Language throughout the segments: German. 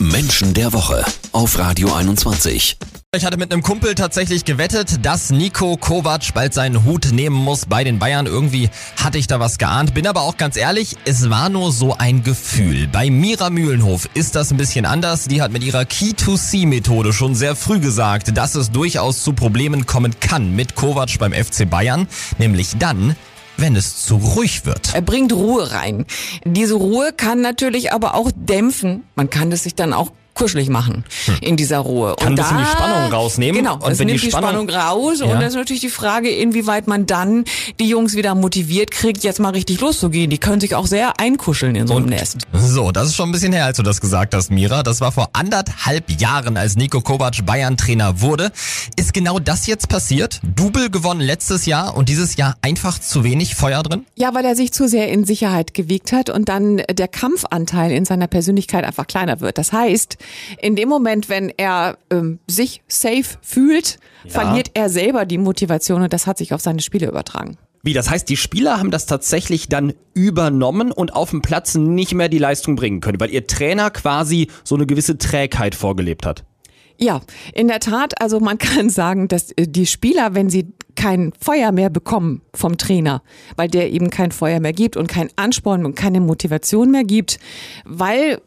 Menschen der Woche auf Radio 21. Ich hatte mit einem Kumpel tatsächlich gewettet, dass Nico Kovac bald seinen Hut nehmen muss bei den Bayern. Irgendwie hatte ich da was geahnt. Bin aber auch ganz ehrlich, es war nur so ein Gefühl. Bei Mira Mühlenhof ist das ein bisschen anders. Die hat mit ihrer Key-to-See-Methode schon sehr früh gesagt, dass es durchaus zu Problemen kommen kann mit Kovac beim FC Bayern. Nämlich dann, wenn es zu ruhig wird. Er bringt Ruhe rein. Diese Ruhe kann natürlich aber auch dämpfen. Man kann es sich dann auch kuschelig machen in dieser Ruhe. Kann ein bisschen die Spannung rausnehmen. Genau, Und das wenn die nimmt die Spannung, Spannung- raus. Ja. Und das ist natürlich die Frage, inwieweit man dann die Jungs wieder motiviert kriegt, jetzt mal richtig loszugehen. Die können sich auch sehr einkuscheln in so einem Nest. So, das ist schon ein bisschen her, als du das gesagt hast, Mira. Das war vor anderthalb Jahren, als Nico Kovac Bayern-Trainer wurde. Ist genau das jetzt passiert? Double gewonnen letztes Jahr und dieses Jahr einfach zu wenig Feuer drin? Ja, weil er sich zu sehr in Sicherheit gewiegt hat und dann der Kampfanteil in seiner Persönlichkeit einfach kleiner wird. Das heißt, in dem Moment, wenn er ähm, sich safe fühlt, verliert er selber die Motivation und das hat sich auf seine Spiele übertragen. Wie, das heißt, die Spieler haben das tatsächlich dann übernommen und auf dem Platz nicht mehr die Leistung bringen können, weil ihr Trainer quasi so eine gewisse Trägheit vorgelebt hat. Ja, in der Tat, also man kann sagen, dass äh, die Spieler, wenn sie kein Feuer mehr bekommen vom Trainer, weil der eben kein Feuer mehr gibt und kein Ansporn und keine Motivation mehr gibt, weil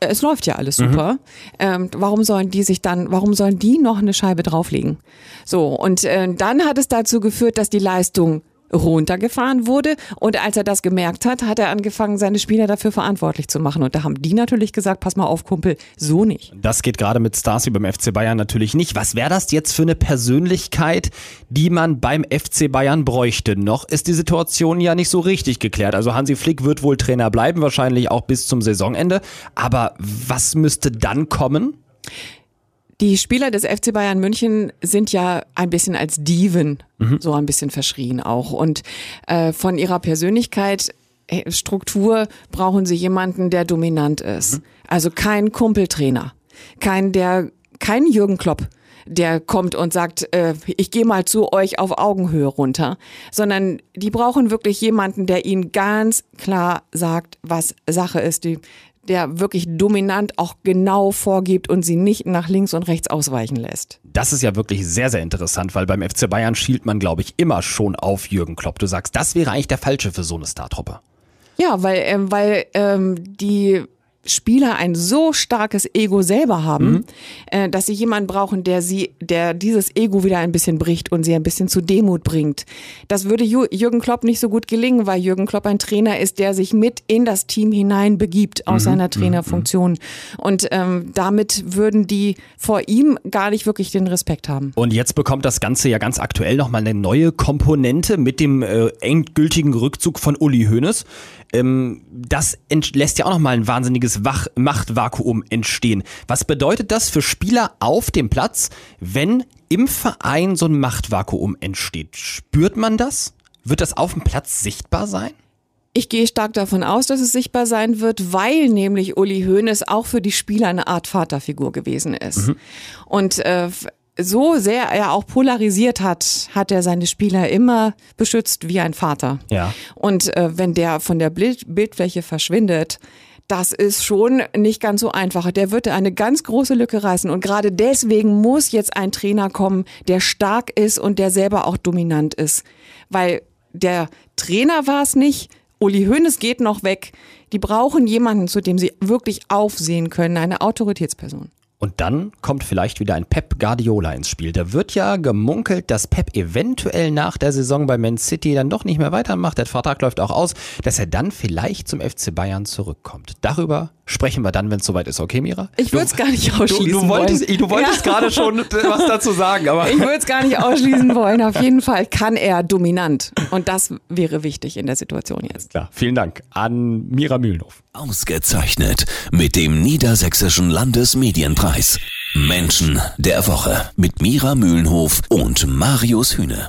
es läuft ja alles super. Ähm, warum sollen die sich dann, warum sollen die noch eine Scheibe drauflegen? So, und äh, dann hat es dazu geführt, dass die Leistung runtergefahren wurde. Und als er das gemerkt hat, hat er angefangen, seine Spieler dafür verantwortlich zu machen. Und da haben die natürlich gesagt, pass mal auf, Kumpel, so nicht. Das geht gerade mit Stars wie beim FC Bayern natürlich nicht. Was wäre das jetzt für eine Persönlichkeit, die man beim FC Bayern bräuchte? Noch ist die Situation ja nicht so richtig geklärt. Also Hansi Flick wird wohl Trainer bleiben, wahrscheinlich auch bis zum Saisonende. Aber was müsste dann kommen? Die Spieler des FC Bayern München sind ja ein bisschen als Diven so ein bisschen verschrien auch. Und äh, von ihrer Persönlichkeit, äh, Struktur brauchen sie jemanden, der dominant ist. Also kein Kumpeltrainer, kein der, kein Jürgen Klopp. Der kommt und sagt, äh, ich gehe mal zu euch auf Augenhöhe runter, sondern die brauchen wirklich jemanden, der ihnen ganz klar sagt, was Sache ist, die, der wirklich dominant auch genau vorgibt und sie nicht nach links und rechts ausweichen lässt. Das ist ja wirklich sehr, sehr interessant, weil beim FC Bayern schielt man, glaube ich, immer schon auf Jürgen Klopp. Du sagst, das wäre eigentlich der Falsche für so eine Startruppe. Ja, weil, ähm, weil ähm, die Spieler ein so starkes Ego selber haben, äh, dass sie jemanden brauchen, der sie, der dieses Ego wieder ein bisschen bricht und sie ein bisschen zu Demut bringt. Das würde Jürgen Klopp nicht so gut gelingen, weil Jürgen Klopp ein Trainer ist, der sich mit in das Team hinein begibt aus seiner Trainerfunktion. Und ähm, damit würden die vor ihm gar nicht wirklich den Respekt haben. Und jetzt bekommt das Ganze ja ganz aktuell nochmal eine neue Komponente mit dem äh, endgültigen Rückzug von Uli Hoeneß. Ähm, das lässt ja auch nochmal ein wahnsinniges Wach Machtvakuum entstehen. Was bedeutet das für Spieler auf dem Platz, wenn im Verein so ein Machtvakuum entsteht? Spürt man das? Wird das auf dem Platz sichtbar sein? Ich gehe stark davon aus, dass es sichtbar sein wird, weil nämlich Uli Hoeneß auch für die Spieler eine Art Vaterfigur gewesen ist. Und äh, so sehr er auch polarisiert hat, hat er seine Spieler immer beschützt wie ein Vater. Ja. Und äh, wenn der von der Bild Bildfläche verschwindet, das ist schon nicht ganz so einfach. Der wird eine ganz große Lücke reißen. Und gerade deswegen muss jetzt ein Trainer kommen, der stark ist und der selber auch dominant ist. Weil der Trainer war es nicht. Uli Hoeneß geht noch weg. Die brauchen jemanden, zu dem sie wirklich aufsehen können, eine Autoritätsperson. Und dann kommt vielleicht wieder ein Pep Guardiola ins Spiel. Da wird ja gemunkelt, dass Pep eventuell nach der Saison bei Man City dann doch nicht mehr weitermacht. Der Vertrag läuft auch aus, dass er dann vielleicht zum FC Bayern zurückkommt. Darüber sprechen wir dann, wenn es soweit ist. Okay, Mira? Ich würde es gar nicht Du, ausschließen du wolltest, wollen. du wolltest Ja. gerade schon was dazu sagen, aber Ich würde es gar nicht ausschließen wollen. Auf jeden Fall kann er dominant. Und das wäre wichtig in der Situation jetzt. klar. Vielen Dank an Mira Mühlenhof. Ausgezeichnet mit dem Niedersächsischen Landesmedienpreis. Menschen der Woche mit Mira Mühlenhof und Marius Hühne.